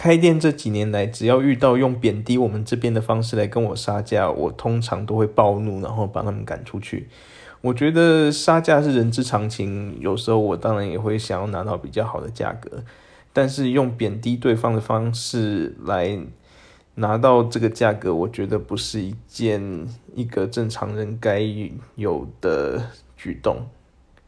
开店这几年来只要遇到用贬低我们这边的方式来跟我杀价我通常都会暴怒然后把他们赶出去。我觉得杀价是人之常情有时候我当然也会想要拿到比较好的价格但是用贬低对方的方式来拿到这个价格我觉得不是一件一个正常人该有的举动。